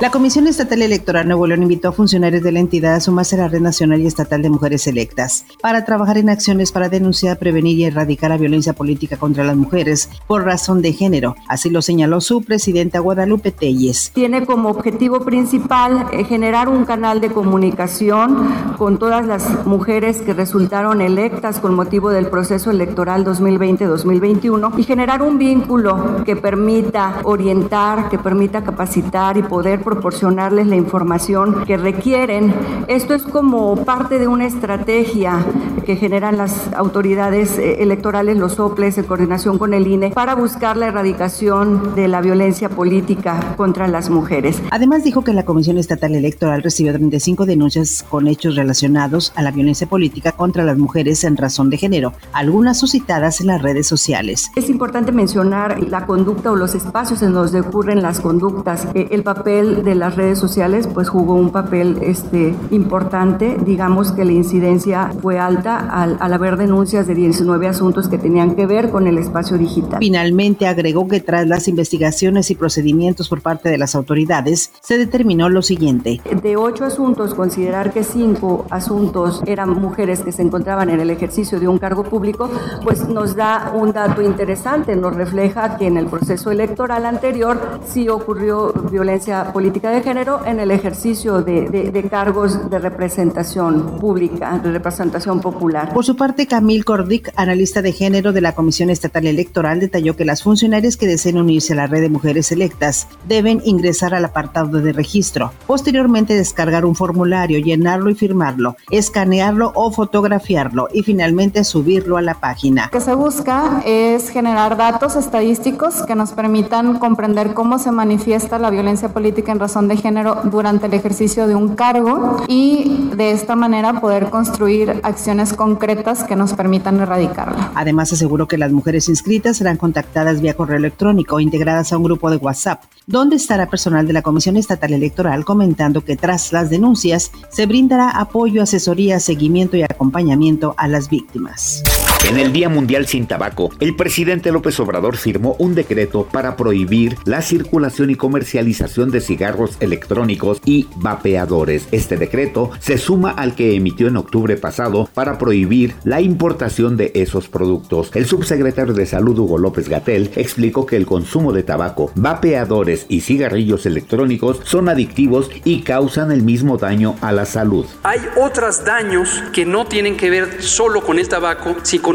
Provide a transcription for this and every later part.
La Comisión Estatal Electoral Nuevo León invitó a funcionarios de la entidad a sumarse a la Red Nacional y Estatal de Mujeres Electas para trabajar en acciones para denunciar, prevenir y erradicar la violencia política contra las mujeres por razón de género. Así lo señaló su presidenta Guadalupe Telles. Tiene como objetivo principal eh, generar un canal de comunicación con todas las mujeres que resultaron electas con motivo del proceso electoral 2020-2021 y generar un vínculo que permita orientar, que permita capacitar y poder proporcionarles la información que requieren. Esto es como parte de una estrategia que generan las autoridades eh, electorales, los soples, en coordinación con el INE, para buscar la erradicación de la violencia política contra las mujeres. Además dijo que la Comisión Estatal Electoral recibió 35 denuncias con hechos relacionados a la violencia política contra las mujeres en razón de género, algunas suscitadas en las redes sociales. Es importante mencionar la conducta o los espacios en donde ocurren las conductas, eh, el papel de las redes sociales pues jugó un papel este, importante. Digamos que la incidencia fue alta al, al haber denuncias de 19 asuntos que tenían que ver con el espacio digital. Finalmente agregó que tras las investigaciones y procedimientos por parte de las autoridades se determinó lo siguiente. De ocho asuntos, considerar que cinco asuntos eran mujeres que se encontraban en el ejercicio de un cargo público, pues nos da un dato interesante, nos refleja que en el proceso electoral anterior sí ocurrió violencia política de género en el ejercicio de, cargos de representación pública, de representación popular. Por su parte, Camil Cordic, analista de género de la Comisión Estatal Electoral, detalló que las funcionarias que deseen unirse a la red de mujeres electas deben ingresar al apartado de registro, posteriormente descargar un formulario, llenarlo y firmarlo, escanearlo o fotografiarlo y finalmente subirlo a la página. Lo que se busca es generar datos estadísticos que nos permitan comprender cómo se manifiesta la violencia política en razón de género durante el ejercicio de un cargo y de esta manera poder construir acciones concretas que nos permitan erradicarla. Además, aseguró que las mujeres inscritas serán contactadas vía correo electrónico o integradas a un grupo de WhatsApp, donde estará personal de la Comisión Estatal Electoral comentando que tras las denuncias se brindará apoyo, asesoría, seguimiento y acompañamiento a las víctimas. En el Día Mundial sin Tabaco, el presidente López Obrador firmó un decreto para prohibir la circulación y comercialización de cigarros electrónicos y vapeadores. Este decreto se suma al que emitió en octubre pasado para prohibir la importación de esos productos. El subsecretario de Salud Hugo López Gatel explicó que el consumo de tabaco, vapeadores y cigarrillos electrónicos son adictivos y causan el mismo daño a la salud. Hay otros daños que no tienen que ver solo con el tabaco, sino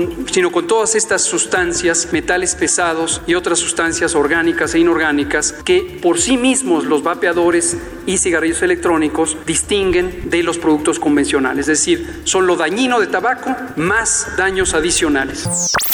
con todas estas sustancias, metales pesados y otras sustancias orgánicas e inorgánicas que por sí mismos los vapeadores y cigarrillos electrónicos distinguen de los productos convencionales, es decir, son lo dañino de tabaco más daños adicionales.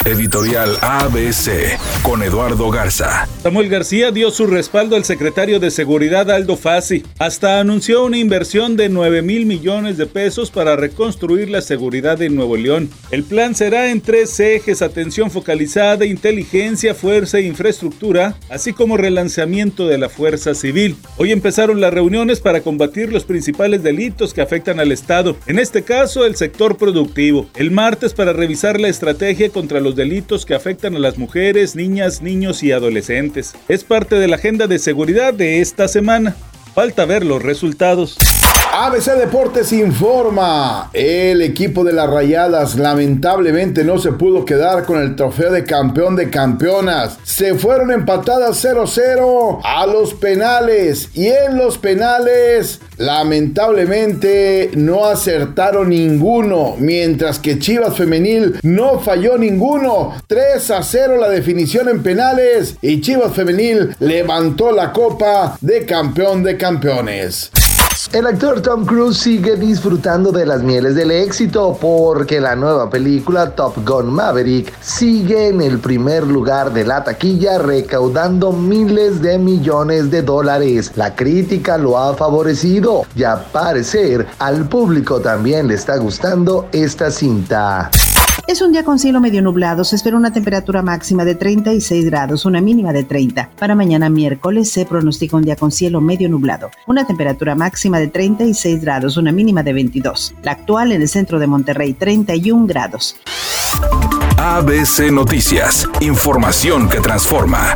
Editorial ABC con Eduardo Garza. Samuel García dio su respaldo al secretario de Seguridad Aldo Fassi. Hasta anunció una inversión de 9 mil millones de pesos para reconstruir la seguridad en Nuevo León. El plan será en tres ejes: atención focalizada, inteligencia, fuerza e infraestructura, así como relanzamiento de la fuerza civil. Hoy empezaron las reuniones para combatir los principales delitos que afectan al Estado, en este caso el sector productivo. El martes para revisar la estrategia contra los delitos que afectan a las mujeres, niñas, niños y adolescentes. Es parte de la agenda de seguridad de esta semana. Falta ver los resultados. ABC Deportes informa, el equipo de las Rayadas lamentablemente no se pudo quedar con el trofeo de campeón de campeonas. Se fueron empatadas 0-0 a los penales y en los penales lamentablemente no acertaron ninguno, mientras que Chivas Femenil no falló ninguno. 3 a 0 la definición en penales y Chivas Femenil levantó la copa de campeón de campeones. El actor Tom Cruise sigue disfrutando de las mieles del éxito porque la nueva película Top Gun Maverick sigue en el primer lugar de la taquilla recaudando miles de millones de dólares. La crítica lo ha favorecido y a parecer al público también le está gustando esta cinta. Es un día con cielo medio nublado. Se espera una temperatura máxima de 36 grados, una mínima de 30. Para mañana miércoles se pronostica un día con cielo medio nublado. Una temperatura máxima de 36 grados, una mínima de 22. La actual en el centro de Monterrey, 31 grados. ABC Noticias. Información que transforma.